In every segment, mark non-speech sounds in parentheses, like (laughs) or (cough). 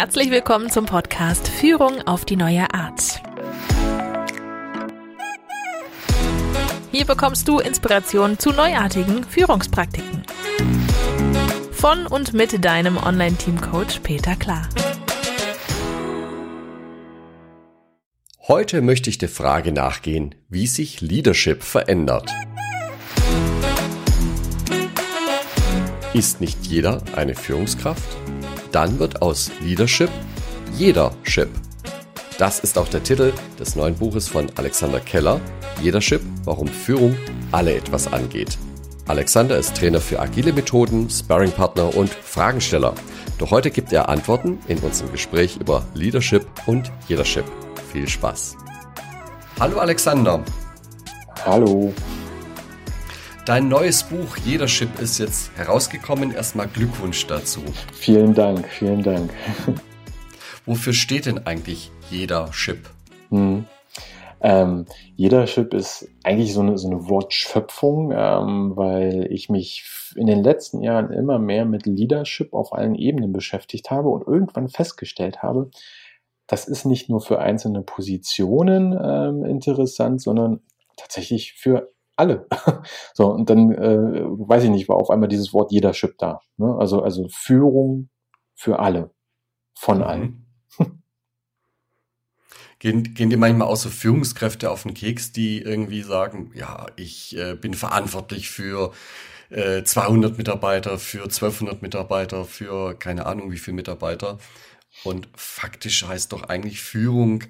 Herzlich willkommen zum Podcast Führung auf die neue Art. Hier bekommst du Inspiration zu neuartigen Führungspraktiken. Von und mit deinem Online-Team-Coach Peter Klar. Heute möchte ich der Frage nachgehen, wie sich Leadership verändert. Ist nicht jeder eine Führungskraft? Dann wird aus Leadership jeder Ship. Das ist auch der Titel des neuen Buches von Alexander Keller, Jedership, warum Führung alle etwas angeht. Alexander ist Trainer für agile Methoden, Sparringpartner und Fragensteller. Doch heute gibt er Antworten in unserem Gespräch über Leadership und Jedership. Viel Spaß. Hallo Alexander. Hallo. Dein neues Buch Jeder Chip ist jetzt herausgekommen. Erstmal Glückwunsch dazu. Vielen Dank, vielen Dank. Wofür steht denn eigentlich jeder Chip? Hm. Ähm, jeder Chip ist eigentlich so eine, so eine Wortschöpfung, ähm, weil ich mich in den letzten Jahren immer mehr mit Leadership auf allen Ebenen beschäftigt habe und irgendwann festgestellt habe, das ist nicht nur für einzelne Positionen ähm, interessant, sondern tatsächlich für alle. (laughs) so, und dann, äh, weiß ich nicht, war auf einmal dieses Wort jeder Chip da. Ne? Also, also Führung für alle. Von mhm. allen. (laughs) Gehen, gehen dir manchmal auch so Führungskräfte auf den Keks, die irgendwie sagen, ja, ich äh, bin verantwortlich für äh, 200 Mitarbeiter, für 1200 Mitarbeiter, für keine Ahnung wie viele Mitarbeiter. Und faktisch heißt doch eigentlich Führung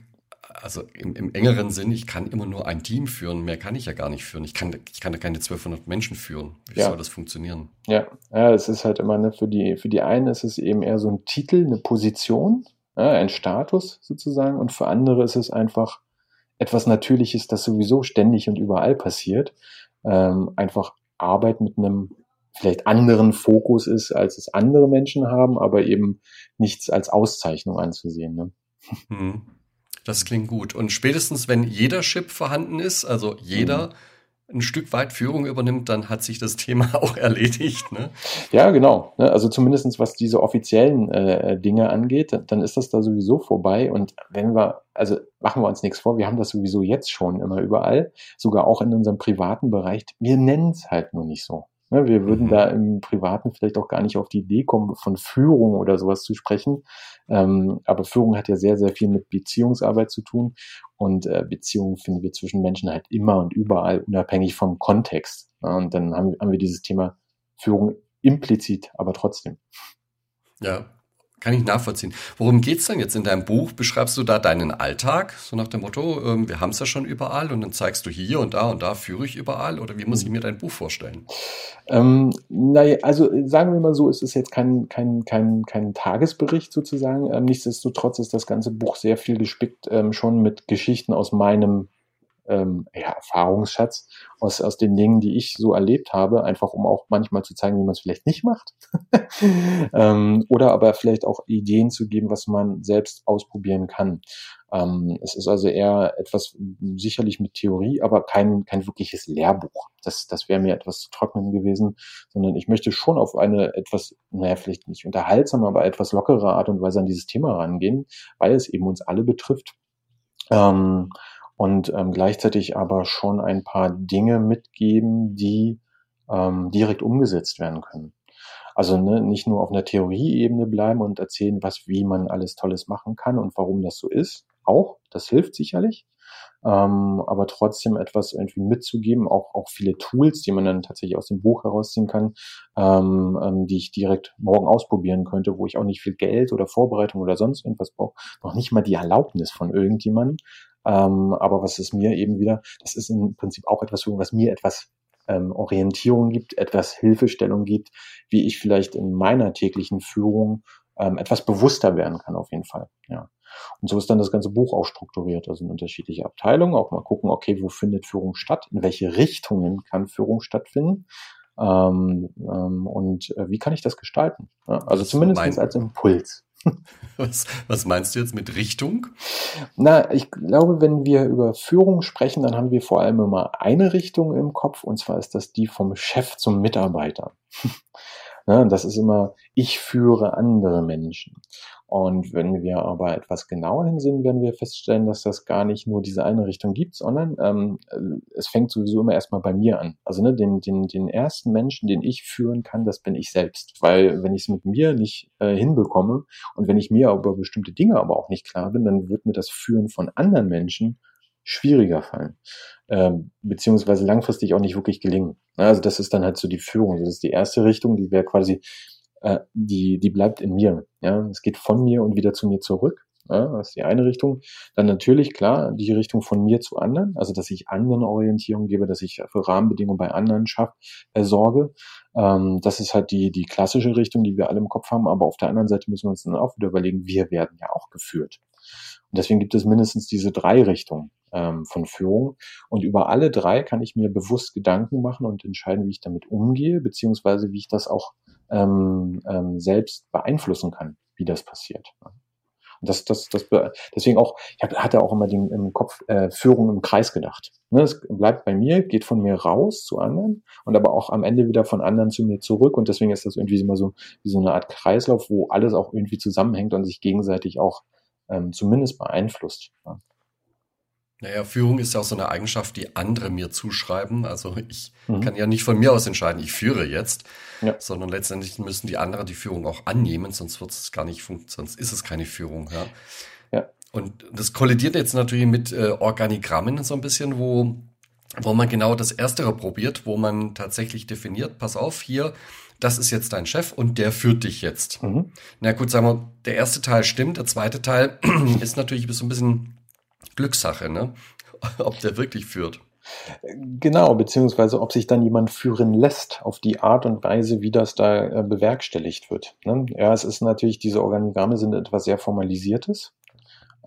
also im, im, engeren Sinn, ich kann immer nur ein Team führen, mehr kann ich ja gar nicht führen. Ich kann, ich kann da keine 1200 Menschen führen. Wie ja. soll das funktionieren? Ja, ja, es ist halt immer, ne, für die, für die einen ist es eben eher so ein Titel, eine Position, ja, ein Status sozusagen, und für andere ist es einfach etwas Natürliches, das sowieso ständig und überall passiert. Ähm, einfach Arbeit mit einem vielleicht anderen Fokus ist, als es andere Menschen haben, aber eben nichts als Auszeichnung anzusehen. Ne? Mhm. Das klingt gut. Und spätestens, wenn jeder Chip vorhanden ist, also jeder ein Stück weit Führung übernimmt, dann hat sich das (laughs) Thema auch erledigt. Ne? Ja, genau. Ne? Also zumindestens was diese offiziellen äh, Dinge angeht, dann ist das da sowieso vorbei. Und wenn wir, also machen wir uns nichts vor, wir haben das sowieso jetzt schon immer überall, sogar auch in unserem privaten Bereich. Wir nennen es halt nur nicht so. Ne, wir würden mhm. da im Privaten vielleicht auch gar nicht auf die Idee kommen, von Führung oder sowas zu sprechen. Ähm, aber Führung hat ja sehr, sehr viel mit Beziehungsarbeit zu tun. Und äh, Beziehungen finden wir zwischen Menschen halt immer und überall, unabhängig vom Kontext. Ja, und dann haben, haben wir dieses Thema Führung implizit, aber trotzdem. Ja, kann ich nachvollziehen. Worum geht's denn jetzt in deinem Buch? Beschreibst du da deinen Alltag? So nach dem Motto, ähm, wir haben es ja schon überall und dann zeigst du hier und da und da führe ich überall? Oder wie muss ich mir dein Buch vorstellen? Ähm, naja, also sagen wir mal so, es ist jetzt kein, kein, kein, kein Tagesbericht sozusagen. Ähm, nichtsdestotrotz ist das ganze Buch sehr viel gespickt ähm, schon mit Geschichten aus meinem ähm, ja, Erfahrungsschatz aus, aus den Dingen, die ich so erlebt habe, einfach um auch manchmal zu zeigen, wie man es vielleicht nicht macht. (laughs) ähm, oder aber vielleicht auch Ideen zu geben, was man selbst ausprobieren kann. Ähm, es ist also eher etwas sicherlich mit Theorie, aber kein, kein wirkliches Lehrbuch. Das, das wäre mir etwas zu trocken gewesen, sondern ich möchte schon auf eine etwas, naja, vielleicht nicht unterhaltsame, aber etwas lockere Art und Weise an dieses Thema rangehen, weil es eben uns alle betrifft. Ähm, und ähm, gleichzeitig aber schon ein paar Dinge mitgeben, die ähm, direkt umgesetzt werden können. Also ne, nicht nur auf einer Theorieebene bleiben und erzählen, was, wie man alles Tolles machen kann und warum das so ist. Auch, das hilft sicherlich. Ähm, aber trotzdem etwas irgendwie mitzugeben, auch, auch viele Tools, die man dann tatsächlich aus dem Buch herausziehen kann, ähm, ähm, die ich direkt morgen ausprobieren könnte, wo ich auch nicht viel Geld oder Vorbereitung oder sonst irgendwas brauche, noch nicht mal die Erlaubnis von irgendjemandem, ähm, aber was es mir eben wieder, das ist im Prinzip auch etwas, was mir etwas ähm, Orientierung gibt, etwas Hilfestellung gibt, wie ich vielleicht in meiner täglichen Führung ähm, etwas bewusster werden kann, auf jeden Fall. Ja. Und so ist dann das ganze Buch auch strukturiert, also in unterschiedliche Abteilungen, auch mal gucken, okay, wo findet Führung statt, in welche Richtungen kann Führung stattfinden ähm, ähm, und äh, wie kann ich das gestalten? Ja, also zumindest als Impuls. (laughs) Was, was meinst du jetzt mit Richtung? Na, ich glaube, wenn wir über Führung sprechen, dann haben wir vor allem immer eine Richtung im Kopf, und zwar ist das die vom Chef zum Mitarbeiter. (laughs) Ne? Das ist immer, ich führe andere Menschen. Und wenn wir aber etwas genauer hinsehen, werden wir feststellen, dass das gar nicht nur diese eine Richtung gibt, sondern ähm, es fängt sowieso immer erstmal bei mir an. Also ne, den, den, den ersten Menschen, den ich führen kann, das bin ich selbst. Weil wenn ich es mit mir nicht äh, hinbekomme und wenn ich mir über bestimmte Dinge aber auch nicht klar bin, dann wird mir das Führen von anderen Menschen schwieriger fallen, ähm, beziehungsweise langfristig auch nicht wirklich gelingen. Also das ist dann halt so die Führung. Das ist die erste Richtung, die wäre quasi äh, die, die bleibt in mir. Ja, es geht von mir und wieder zu mir zurück. Ja, das ist die eine Richtung. Dann natürlich, klar, die Richtung von mir zu anderen, also dass ich anderen Orientierung gebe, dass ich für Rahmenbedingungen bei anderen schaffe, äh, sorge. Ähm, das ist halt die, die klassische Richtung, die wir alle im Kopf haben. Aber auf der anderen Seite müssen wir uns dann auch wieder überlegen, wir werden ja auch geführt. Und deswegen gibt es mindestens diese drei Richtungen ähm, von Führung. Und über alle drei kann ich mir bewusst Gedanken machen und entscheiden, wie ich damit umgehe, beziehungsweise wie ich das auch ähm, ähm, selbst beeinflussen kann, wie das passiert. Und das, das, das, deswegen auch, ich hatte auch immer den, im Kopf äh, Führung im Kreis gedacht. Ne, es bleibt bei mir, geht von mir raus zu anderen und aber auch am Ende wieder von anderen zu mir zurück. Und deswegen ist das irgendwie immer so wie so eine Art Kreislauf, wo alles auch irgendwie zusammenhängt und sich gegenseitig auch ähm, zumindest beeinflusst. Ja. Naja, Führung ist ja auch so eine Eigenschaft, die andere mir zuschreiben. Also ich mhm. kann ja nicht von mir aus entscheiden, ich führe jetzt, ja. sondern letztendlich müssen die anderen die Führung auch annehmen, sonst wird es gar nicht funktionieren, sonst ist es keine Führung. Ja. ja. Und das kollidiert jetzt natürlich mit äh, Organigrammen so ein bisschen, wo, wo man genau das Erstere probiert, wo man tatsächlich definiert, pass auf, hier, das ist jetzt dein Chef und der führt dich jetzt. Mhm. Na gut, sagen wir, der erste Teil stimmt, der zweite Teil (clears throat) ist natürlich so ein bisschen Glückssache, ne? (laughs) ob der wirklich führt. Genau, beziehungsweise ob sich dann jemand führen lässt auf die Art und Weise, wie das da äh, bewerkstelligt wird. Ne? Ja, es ist natürlich, diese Organigramme sind etwas sehr Formalisiertes.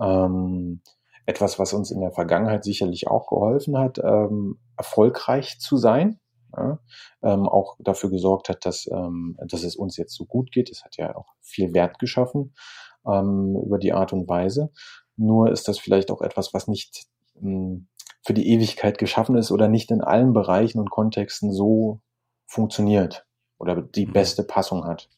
Ähm, etwas, was uns in der Vergangenheit sicherlich auch geholfen hat, ähm, erfolgreich zu sein. Ja? Ähm, auch dafür gesorgt hat, dass, ähm, dass es uns jetzt so gut geht. Es hat ja auch viel Wert geschaffen ähm, über die Art und Weise. Nur ist das vielleicht auch etwas, was nicht mh, hm, für die Ewigkeit geschaffen ist oder nicht in allen Bereichen und Kontexten so funktioniert oder die mhm. beste Passung hat.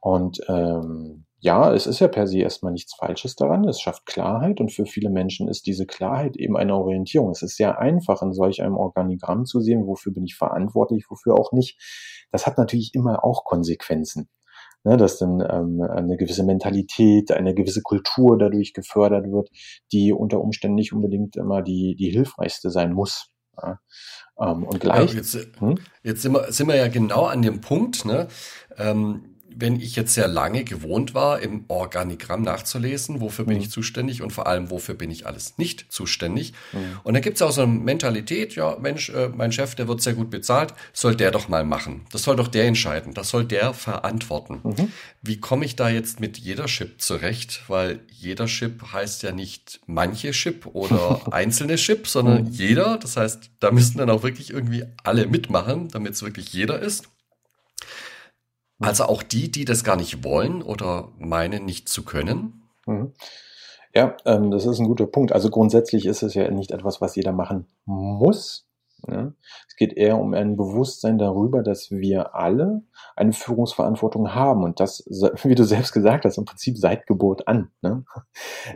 Und ähm, ja, es ist ja per se erstmal nichts Falsches daran. Es schafft Klarheit und für viele Menschen ist diese Klarheit eben eine Orientierung. Es ist sehr einfach, in solch einem Organigramm zu sehen, wofür bin ich verantwortlich, wofür auch nicht. Das hat natürlich immer auch Konsequenzen ne, dass dann ähm, eine gewisse Mentalität, eine gewisse Kultur dadurch gefördert wird, die unter Umständen nicht unbedingt immer die, die hilfreichste sein muss. Ja. Ähm, und gleich. Ja, jetzt, hm? jetzt sind, wir, sind wir ja genau an dem Punkt, ne? Ähm, wenn ich jetzt sehr lange gewohnt war, im Organigramm nachzulesen, wofür bin mhm. ich zuständig und vor allem, wofür bin ich alles nicht zuständig. Mhm. Und da gibt es auch so eine Mentalität, ja, Mensch, äh, mein Chef, der wird sehr gut bezahlt, soll der doch mal machen. Das soll doch der entscheiden, das soll der verantworten. Mhm. Wie komme ich da jetzt mit jeder Chip zurecht? Weil jeder Chip heißt ja nicht manche Chip oder (laughs) einzelne Chip, sondern mhm. jeder. Das heißt, da müssen dann auch wirklich irgendwie alle mitmachen, damit es wirklich jeder ist. Also auch die, die das gar nicht wollen oder meinen, nicht zu können? Mhm. Ja, ähm, das ist ein guter Punkt. Also grundsätzlich ist es ja nicht etwas, was jeder machen muss. Ja? Es geht eher um ein Bewusstsein darüber, dass wir alle eine Führungsverantwortung haben und das, (laughs) wie du selbst gesagt hast, im Prinzip seit Geburt an. Ne?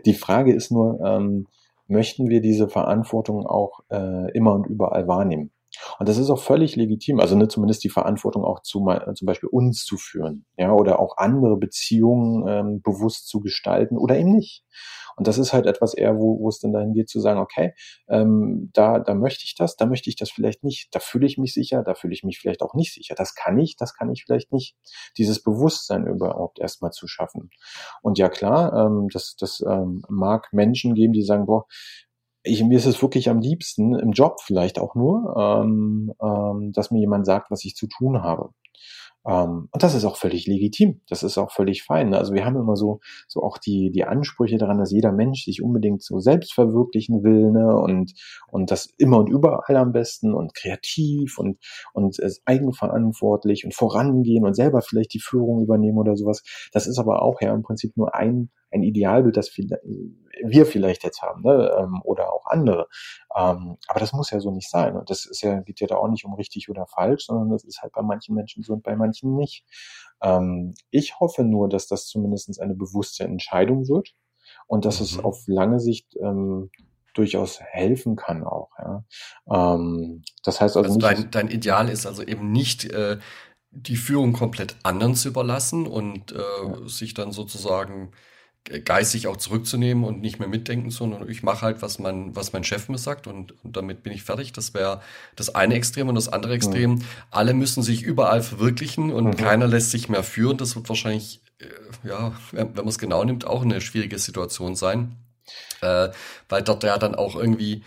Die Frage ist nur, ähm, möchten wir diese Verantwortung auch äh, immer und überall wahrnehmen? Und das ist auch völlig legitim, also ne, zumindest die Verantwortung auch zu zum Beispiel uns zu führen, ja, oder auch andere Beziehungen ähm, bewusst zu gestalten oder eben nicht. Und das ist halt etwas eher, wo, wo es dann dahin geht zu sagen, okay, ähm, da, da möchte ich das, da möchte ich das vielleicht nicht, da fühle ich mich sicher, da fühle ich mich vielleicht auch nicht sicher. Das kann ich, das kann ich vielleicht nicht. Dieses Bewusstsein überhaupt erstmal zu schaffen. Und ja klar, ähm, das, das ähm, mag Menschen geben, die sagen, boah, ich, mir ist es wirklich am liebsten, im Job vielleicht auch nur, ähm, ähm, dass mir jemand sagt, was ich zu tun habe. Ähm, und das ist auch völlig legitim. Das ist auch völlig fein. Ne? Also wir haben immer so, so auch die, die Ansprüche daran, dass jeder Mensch sich unbedingt so selbst verwirklichen will, ne? Und, und das immer und überall am besten und kreativ und, und äh, eigenverantwortlich und vorangehen und selber vielleicht die Führung übernehmen oder sowas. Das ist aber auch ja im Prinzip nur ein, ein Idealbild, das wir vielleicht jetzt haben, ne? Ähm, oder auch andere. Ähm, aber das muss ja so nicht sein. Und das ist ja, geht ja da auch nicht um richtig oder falsch, sondern das ist halt bei manchen Menschen so und bei manchen nicht. Ähm, ich hoffe nur, dass das zumindest eine bewusste Entscheidung wird und dass mhm. es auf lange Sicht ähm, durchaus helfen kann auch. Ja. Ähm, das heißt also, also dein, dein Ideal ist also eben nicht äh, die Führung komplett anderen zu überlassen und äh, ja. sich dann sozusagen geistig auch zurückzunehmen und nicht mehr mitdenken, sondern ich mache halt, was mein, was mein Chef mir sagt und, und damit bin ich fertig. Das wäre das eine Extrem und das andere Extrem. Mhm. Alle müssen sich überall verwirklichen und mhm. keiner lässt sich mehr führen. Das wird wahrscheinlich, äh, ja, wenn man es genau nimmt, auch eine schwierige Situation sein. Äh, weil dort ja dann auch irgendwie,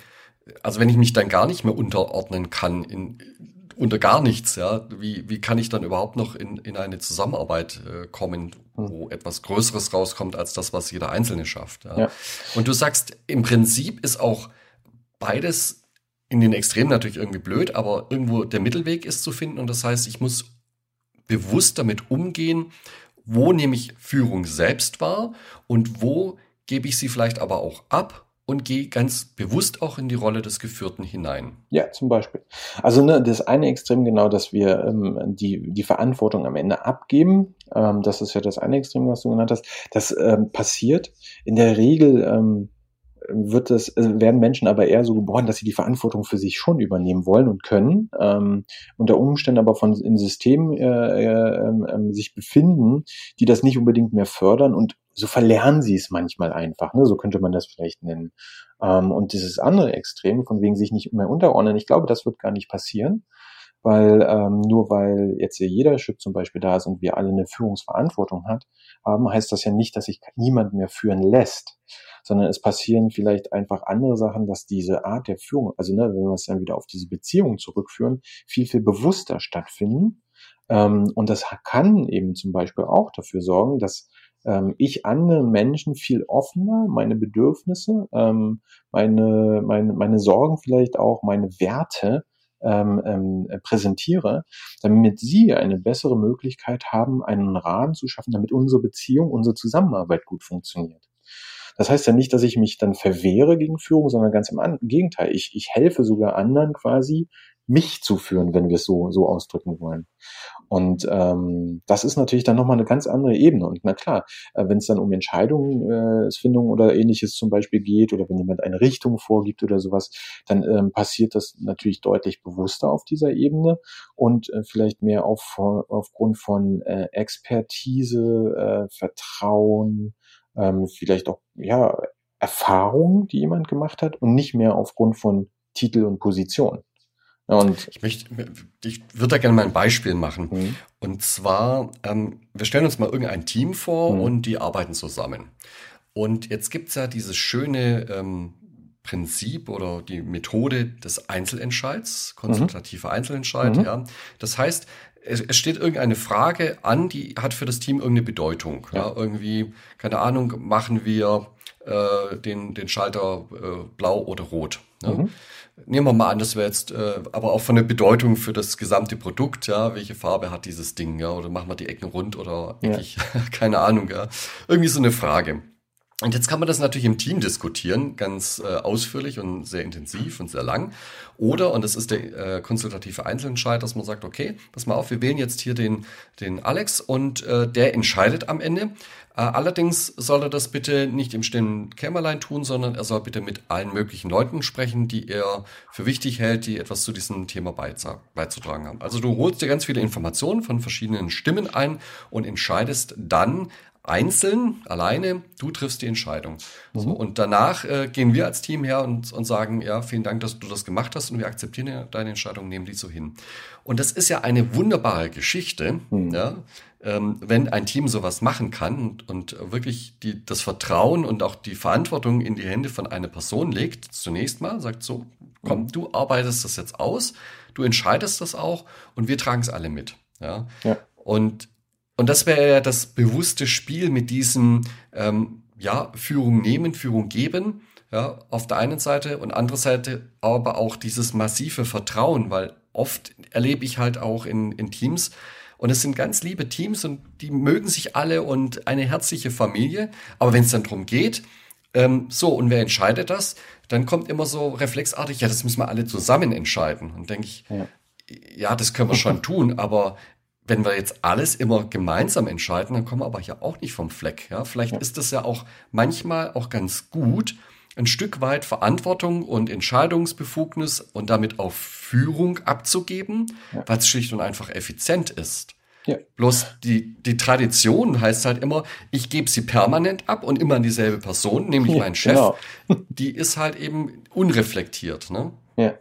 also wenn ich mich dann gar nicht mehr unterordnen kann in, unter gar nichts, ja, wie, wie kann ich dann überhaupt noch in, in eine Zusammenarbeit äh, kommen, wo hm. etwas Größeres rauskommt als das, was jeder Einzelne schafft. Ja. ja. Und du sagst, im Prinzip ist auch beides in den Extremen natürlich irgendwie blöd, aber irgendwo der Mittelweg ist zu finden. Und das heißt, ich muss bewusst damit umgehen, wo nehme ich Führung selbst wahr und wo gebe ich sie vielleicht aber auch ab und gehe ganz bewusst auch in die Rolle des Geführten hinein. Ja, zum Beispiel. Also ne, das eine Extrem genau, dass wir ähm, die, die Verantwortung am Ende abgeben. Ähm, das ist ja das eine Extrem, was du genannt hast. Das ähm, passiert in der Regel. Wird es, äh, werden Menschen aber eher so geboren, dass sie die Verantwortung für sich schon übernehmen wollen und können, ähm, unter Umständen aber von in Systemen äh, äh, äh, sich befinden, die das nicht unbedingt mehr fördern und so verlernen sie es manchmal einfach, ne? so könnte man das vielleicht nennen. Ähm, und dieses andere Extrem, von wegen sich nicht mehr unterordnen, ich glaube, das wird gar nicht passieren, weil ähm, nur weil jetzt hier jeder Chip zum Beispiel da ist und wir alle eine Führungsverantwortung hat, haben, heißt das ja nicht, dass sich niemand mehr führen lässt, sondern es passieren vielleicht einfach andere Sachen, dass diese Art der Führung, also ne, wenn wir es dann wieder auf diese Beziehungen zurückführen, viel, viel bewusster stattfinden. Ähm, und das kann eben zum Beispiel auch dafür sorgen, dass ähm, ich anderen Menschen viel offener meine Bedürfnisse, ähm, meine, meine, meine Sorgen vielleicht auch, meine Werte ähm, ähm, präsentiere, damit sie eine bessere Möglichkeit haben, einen Rahmen zu schaffen, damit unsere Beziehung, unsere Zusammenarbeit gut funktioniert. Das heißt ja nicht, dass ich mich dann verwehre gegen Führung, sondern ganz im Gegenteil. Ich, ich helfe sogar anderen quasi, mich zu führen, wenn wir es so, so ausdrücken wollen. Und ähm, das ist natürlich dann nochmal eine ganz andere Ebene. Und na klar, äh, wenn es dann um Entscheidungsfindung äh, oder ähnliches zum Beispiel geht oder wenn jemand eine Richtung vorgibt oder sowas, dann ähm, passiert das natürlich deutlich bewusster auf dieser Ebene und äh, vielleicht mehr auf, aufgrund von äh, Expertise, äh, Vertrauen, ähm, vielleicht auch ja Erfahrung, die jemand gemacht hat und nicht mehr aufgrund von Titel und Position. Und ich möchte, ich würde da gerne mal ein Beispiel machen. Mhm. Und zwar, ähm, wir stellen uns mal irgendein Team vor mhm. und die arbeiten zusammen. Und jetzt gibt's ja dieses schöne ähm, Prinzip oder die Methode des Einzelentscheids, konsultativer mhm. Einzelentscheid, mhm. ja. Das heißt, es, es steht irgendeine Frage an, die hat für das Team irgendeine Bedeutung. Ja. ja irgendwie, keine Ahnung, machen wir äh, den, den Schalter äh, blau oder rot. Ne? Nehmen wir mal an, das wäre jetzt äh, aber auch von der Bedeutung für das gesamte Produkt, ja, welche Farbe hat dieses Ding, ja, oder machen wir die Ecken rund oder eckig, ja. (laughs) keine Ahnung, ja. Irgendwie so eine Frage. Und jetzt kann man das natürlich im Team diskutieren, ganz äh, ausführlich und sehr intensiv und sehr lang. Oder, und das ist der äh, konsultative Einzelentscheid, dass man sagt, okay, pass mal auf, wir wählen jetzt hier den, den Alex und äh, der entscheidet am Ende. Äh, allerdings soll er das bitte nicht im stillen Kämmerlein tun, sondern er soll bitte mit allen möglichen Leuten sprechen, die er für wichtig hält, die etwas zu diesem Thema beizutragen haben. Also du holst dir ganz viele Informationen von verschiedenen Stimmen ein und entscheidest dann, einzeln, alleine, du triffst die Entscheidung. Mhm. So, und danach äh, gehen wir als Team her und, und sagen, ja, vielen Dank, dass du das gemacht hast und wir akzeptieren deine Entscheidung, nehmen die so hin. Und das ist ja eine wunderbare Geschichte, mhm. ja, ähm, wenn ein Team sowas machen kann und, und wirklich die, das Vertrauen und auch die Verantwortung in die Hände von einer Person legt, zunächst mal, sagt so, komm, mhm. du arbeitest das jetzt aus, du entscheidest das auch und wir tragen es alle mit. Ja. ja. Und und das wäre ja das bewusste Spiel mit diesem, ähm, ja, Führung nehmen, Führung geben, ja, auf der einen Seite und andere Seite aber auch dieses massive Vertrauen, weil oft erlebe ich halt auch in, in Teams, und es sind ganz liebe Teams und die mögen sich alle und eine herzliche Familie. Aber wenn es dann darum geht, Ähm, so, und wer entscheidet das? Dann kommt immer so reflexartig, ja, das müssen wir alle zusammen entscheiden. Und denke ich, ja. ja, das können wir schon (laughs) tun, aber wenn wir jetzt alles immer gemeinsam entscheiden, dann kommen wir aber ja auch nicht vom Fleck. Ja, vielleicht ja. ist das ja auch manchmal auch ganz gut, ein Stück weit Verantwortung und Entscheidungsbefugnis und damit auch Führung abzugeben, ja. weil es schlicht und einfach effizient ist. Ja. Bloß die, die Tradition heißt halt immer, ich gebe sie permanent ab und immer an dieselbe Person, nämlich ja, meinen Chef. Genau. Die ist halt eben unreflektiert. Ne? Ja.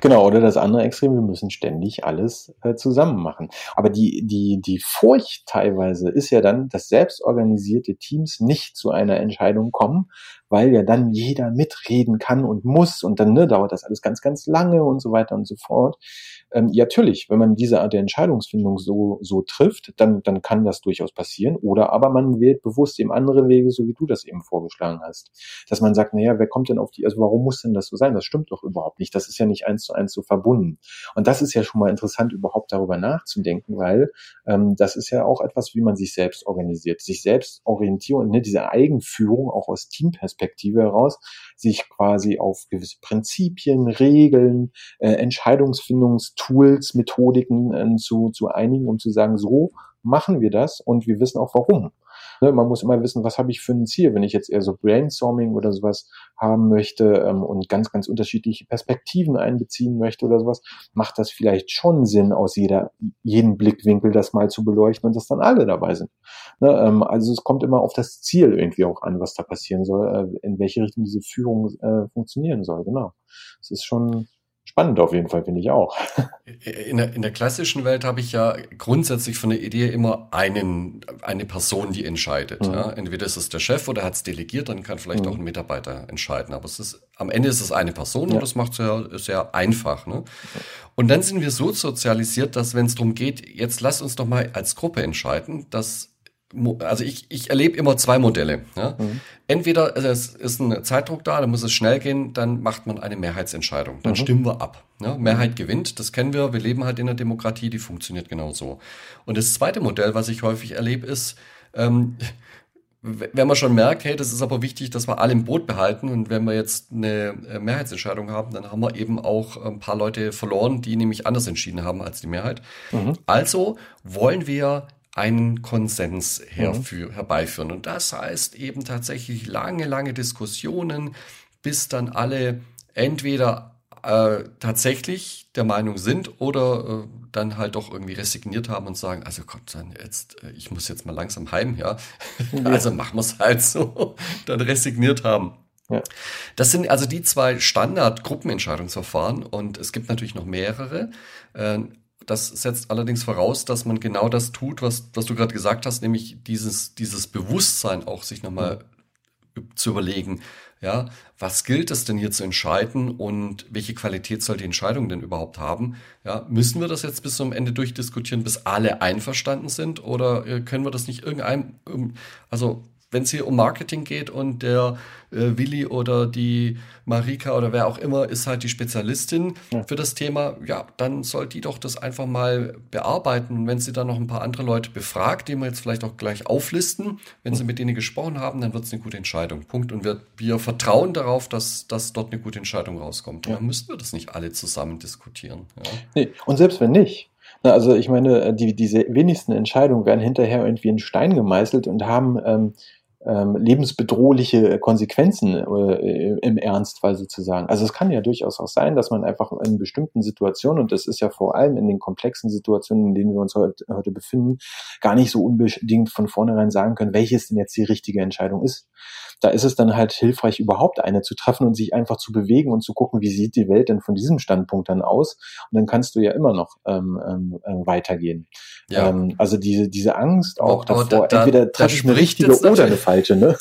Genau, oder das andere Extrem, wir müssen ständig alles äh, zusammen machen. Aber die, die, die Furcht teilweise ist ja dann, dass selbstorganisierte Teams nicht zu einer Entscheidung kommen, weil ja dann jeder mitreden kann und muss und dann ne, dauert das alles ganz, ganz lange und so weiter und so fort. Ähm, ja, natürlich, wenn man diese Art der Entscheidungsfindung so, so trifft, dann, dann kann das durchaus passieren. Oder aber man wählt bewusst eben andere Wege, so wie du das eben vorgeschlagen hast. Dass man sagt, naja, wer kommt denn auf die, also warum muss denn das so sein? Das stimmt doch überhaupt nicht. Das ist ja nicht eins zu eins so verbunden. Und das ist ja schon mal interessant, überhaupt darüber nachzudenken, weil ähm, das ist ja auch etwas, wie man sich selbst organisiert. Sich selbst orientieren und ne, diese Eigenführung auch aus Teamperspektive heraus, sich quasi auf gewisse Prinzipien, Regeln, äh, Entscheidungsfindungstools, Methodiken äh, zu, zu einigen, um zu sagen, so machen wir das und wir wissen auch warum. Ne, man muss immer wissen, was habe ich für ein Ziel, wenn ich jetzt eher so Brainstorming oder sowas haben möchte ähm, und ganz, ganz unterschiedliche Perspektiven einbeziehen möchte oder sowas, macht das vielleicht schon Sinn, aus jeder, jedem Blickwinkel das mal zu beleuchten und dass dann alle dabei sind. Ne, ähm, also es kommt immer auf das Ziel irgendwie auch an, was da passieren soll, äh, in welche Richtung diese Führung äh, funktionieren soll. Genau. Es ist schon spannend auf jeden Fall, finde ich auch. (laughs) In der, in der klassischen Welt habe ich ja grundsätzlich von der Idee immer einen, eine Person, die entscheidet. Mhm. Ja. Entweder ist es der Chef oder hat es delegiert, dann kann vielleicht mhm. auch ein Mitarbeiter entscheiden. Aber es ist, am Ende ist es eine Person ja. und das macht es ja sehr einfach. Ne? Und dann sind wir so sozialisiert, dass wenn es darum geht, jetzt lass uns doch mal als Gruppe entscheiden, dass also ich, ich erlebe immer zwei Modelle. Ja. Mhm. Entweder also es ist ein Zeitdruck da, dann muss es schnell gehen, dann macht man eine Mehrheitsentscheidung. Dann mhm. stimmen wir ab. Ja. Mehrheit gewinnt, das kennen wir, wir leben halt in der Demokratie, die funktioniert genau so. Und das zweite Modell, was ich häufig erlebe, ist, ähm, wenn man schon merkt, hey, das ist aber wichtig, dass wir alle im Boot behalten und wenn wir jetzt eine äh, Mehrheitsentscheidung haben, dann haben wir eben auch ein paar Leute verloren, die nämlich anders entschieden haben als die Mehrheit. Mhm. Also wollen wir einen Konsens herfür, mhm. herbeiführen. Und das heißt eben tatsächlich lange, lange Diskussionen, bis dann alle entweder äh, tatsächlich der Meinung sind oder äh, dann halt doch irgendwie resigniert haben und sagen, also Gott, dann jetzt, äh, ich muss jetzt mal langsam heim, ja. ja. (laughs) Also machen wir es halt so, dann resigniert haben. Ja. Das sind also die zwei Standard-Gruppenentscheidungsverfahren und es gibt natürlich noch mehrere. Das setzt allerdings voraus, dass man genau das tut, was, was du gerade gesagt hast, nämlich dieses, dieses Bewusstsein auch sich nochmal zu überlegen, ja, was gilt es denn hier zu entscheiden und welche Qualität soll die Entscheidung denn überhaupt haben? Ja, müssen wir das jetzt bis zum Ende durchdiskutieren, bis alle einverstanden sind oder äh, können wir das nicht irgendein, also wenn es hier um Marketing geht und der äh, Willi oder die Marika oder wer auch immer ist halt die Spezialistin ja. für das Thema, ja, dann soll die doch das einfach mal bearbeiten. Und wenn sie dann noch ein paar andere Leute befragt, die wir jetzt vielleicht auch gleich auflisten, wenn sie mit denen gesprochen haben, dann wird es eine gute Entscheidung. Punkt. Und wir, wir vertrauen darauf, dass, dass dort eine gute Entscheidung rauskommt. Ja. Dann müssten wir das nicht alle zusammen diskutieren. Ja. Nee. Und selbst wenn nicht, also ich meine, die, diese wenigsten Entscheidungen werden hinterher irgendwie in Stein gemeißelt und haben ähm, ähm, lebensbedrohliche Konsequenzen äh, im Ernstfall sozusagen. Also es kann ja durchaus auch sein, dass man einfach in bestimmten Situationen, und das ist ja vor allem in den komplexen Situationen, in denen wir uns heute, heute befinden, gar nicht so unbedingt von vornherein sagen können, welches denn jetzt die richtige Entscheidung ist da ist es dann halt hilfreich, überhaupt eine zu treffen und sich einfach zu bewegen und zu gucken, wie sieht die Welt denn von diesem Standpunkt dann aus. Und dann kannst du ja immer noch ähm, ähm, äh, weitergehen. Ja. Ähm, also diese, diese Angst auch oh, davor, da, da, entweder treffe ich eine richtige oder eine falsche. Ne?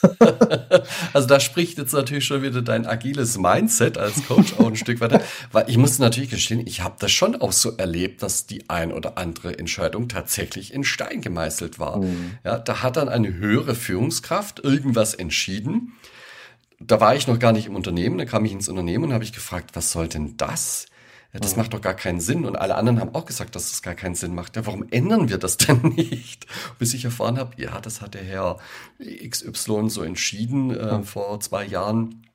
(laughs) also da spricht jetzt natürlich schon wieder dein agiles Mindset als Coach auch ein Stück weiter. Weil ich muss natürlich gestehen, ich habe das schon auch so erlebt, dass die ein oder andere Entscheidung tatsächlich in Stein gemeißelt war. Mhm. Ja, da hat dann eine höhere Führungskraft irgendwas entschieden entschieden. Da war ich noch gar nicht im Unternehmen, da kam ich ins Unternehmen und habe ich gefragt, was soll denn das? Ja, das mhm. macht doch gar keinen Sinn. Und alle anderen haben auch gesagt, dass das gar keinen Sinn macht. Ja, warum ändern wir das (laughs) denn nicht? Bis ich erfahren habe, ja, das hat der Herr XY so entschieden äh, mhm. vor zwei Jahren.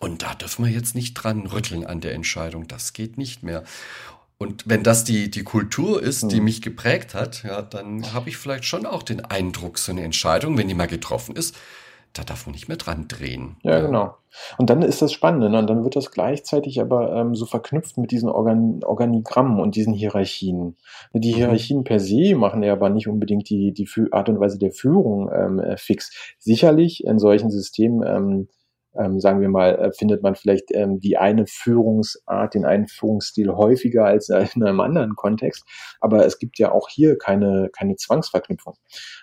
Und da dürfen wir jetzt nicht dran rütteln an der Entscheidung. Das geht nicht mehr. Und wenn das die, die Kultur ist, die mhm. mich geprägt hat, ja, dann habe ich vielleicht schon auch den Eindruck, so eine Entscheidung, wenn die mal getroffen ist, da darf man nicht mehr dran drehen. Ja, genau. Und dann ist das Spannende, ne? und dann wird das gleichzeitig aber ähm, so verknüpft mit diesen Organ Organigrammen und diesen Hierarchien. Die mhm. Hierarchien mhm. per se machen ja aber nicht unbedingt die, die Art und Weise der Führung ähm, äh, fix. Sicherlich in solchen Systemen ähm, ähm, sagen wir mal, äh, findet man vielleicht ähm, die eine Führungsart, den einen Führungsstil häufiger als in einem anderen Kontext. Aber es gibt ja auch hier keine, keine Zwangsverknüpfung.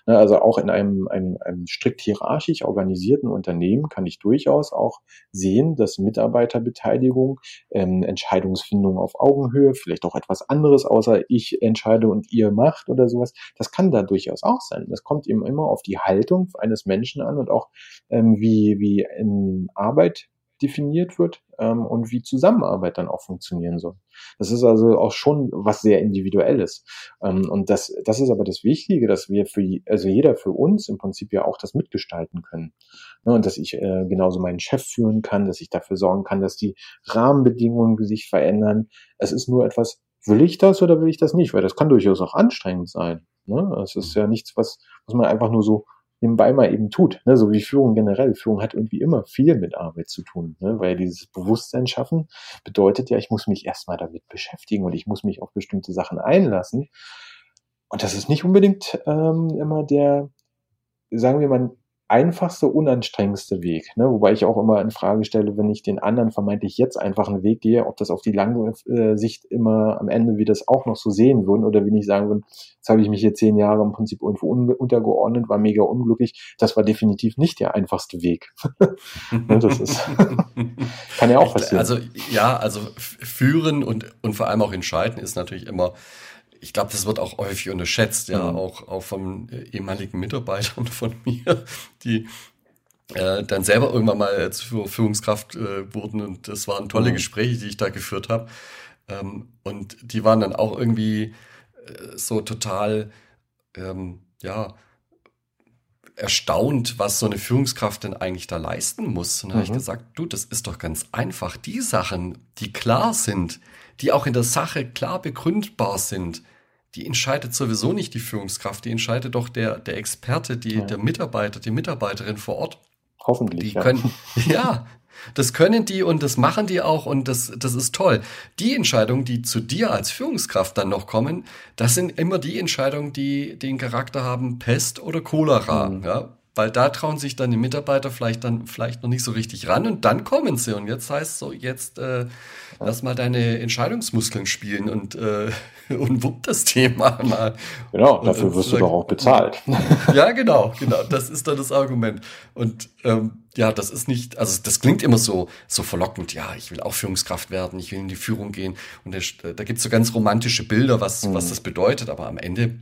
Ne, also auch in einem, einem, einem strikt hierarchisch organisierten Unternehmen kann ich durchaus auch sehen, dass Mitarbeiterbeteiligung, ähm, Entscheidungsfindung auf Augenhöhe, vielleicht auch etwas anderes, außer ich entscheide und ihr macht oder sowas, das kann da durchaus auch sein. Das kommt eben immer auf die Haltung eines Menschen an und auch ähm, wie, wie in Arbeit definiert wird ähm, und wie Zusammenarbeit dann auch funktionieren soll. Das ist also auch schon was sehr Individuelles. Ähm, und das, das ist aber das Wichtige, dass wir für, also jeder für uns im Prinzip ja auch das mitgestalten können. Ne, und dass ich äh, genauso meinen Chef führen kann, dass ich dafür sorgen kann, dass die Rahmenbedingungen sich verändern. Es ist nur etwas, will ich das oder will ich das nicht? Weil das kann durchaus auch anstrengend sein. Ne? Es ist ja nichts, was, was man einfach nur so nebenbei mal eben tut. Ne? So wie Führung generell. Führung hat irgendwie immer viel mit Arbeit zu tun, ne? weil dieses Bewusstsein schaffen bedeutet ja, ich muss mich erstmal damit beschäftigen und ich muss mich auf bestimmte Sachen einlassen. Und das ist nicht unbedingt ähm, immer der, sagen wir mal, einfachste, unanstrengendste Weg. Ne? Wobei ich auch immer in Frage stelle, wenn ich den anderen vermeintlich jetzt einfach einen Weg gehe, ob das auf die lange äh, Sicht immer am Ende wir das auch noch so sehen würden oder wie ich sagen würde, jetzt habe ich mich hier zehn Jahre im Prinzip irgendwo untergeordnet, war mega unglücklich. Das war definitiv nicht der einfachste Weg. (laughs) ne, das ist, (laughs) kann ja auch passieren. Also ja, also führen und, und vor allem auch entscheiden ist natürlich immer ich glaube, das wird auch häufig unterschätzt, ja, mhm. auch, auch von äh, ehemaligen Mitarbeitern (laughs) von mir, die äh, dann selber irgendwann mal zur Führungskraft äh, wurden und das waren tolle mhm. Gespräche, die ich da geführt habe. Ähm, und die waren dann auch irgendwie äh, so total, ähm, ja, erstaunt, was so eine Führungskraft denn eigentlich da leisten muss. Und da mhm. habe ich gesagt, du, das ist doch ganz einfach. Die Sachen, die klar sind, die auch in der Sache klar begründbar sind, die entscheidet sowieso nicht die Führungskraft, die entscheidet doch der, der Experte, die, ja. der Mitarbeiter, die Mitarbeiterin vor Ort. Hoffentlich. Die ja. können, (laughs) ja, das können die und das machen die auch und das, das ist toll. Die Entscheidungen, die zu dir als Führungskraft dann noch kommen, das sind immer die Entscheidungen, die den Charakter haben Pest oder Cholera. Mhm. Ja? Weil da trauen sich dann die Mitarbeiter vielleicht dann vielleicht noch nicht so richtig ran und dann kommen sie. Und jetzt heißt so, jetzt äh, lass mal deine Entscheidungsmuskeln spielen und, äh, (laughs) und wupp das Thema mal. Genau, und dafür wirst du doch auch bezahlt. (laughs) Ja, genau, genau. Das ist dann das Argument. Und ähm, ja, das ist nicht, also das klingt immer so, so verlockend, ja, ich will auch Führungskraft werden, ich will in die Führung gehen. Und da, da gibt es so ganz romantische Bilder, was, mhm. was das bedeutet, aber am Ende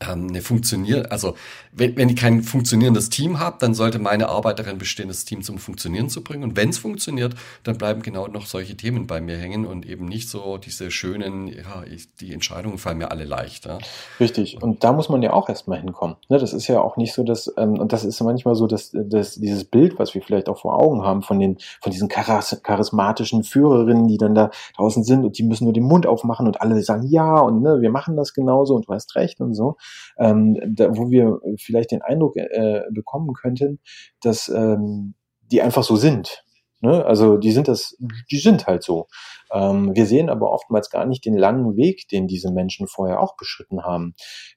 ähm, eine funktioniert, also wenn, wenn ich kein funktionierendes Team habe, dann sollte meine Arbeit darin bestehen, das Team zum Funktionieren zu bringen. Und wenn es funktioniert, dann bleiben genau noch solche Themen bei mir hängen und eben nicht so diese schönen, ja, ich, die Entscheidungen fallen mir alle leicht. Ja. Richtig. Und da muss man ja auch erstmal hinkommen. Ne, das ist ja auch nicht so, dass, ähm, und das ist manchmal so, dass, dass dieses Bild, was wir vielleicht auch vor Augen haben von den, von diesen charismatischen Führerinnen, die dann da draußen sind und die müssen nur den Mund aufmachen und alle sagen, ja, und ne, wir machen das genauso und du hast recht und so ähm, da, wo wir vielleicht den Eindruck äh, bekommen könnten, dass ähm, die einfach so sind. Ne? Also die sind das, die sind halt so. Ähm, wir sehen aber oftmals gar nicht den langen Weg, den diese Menschen vorher auch beschritten haben.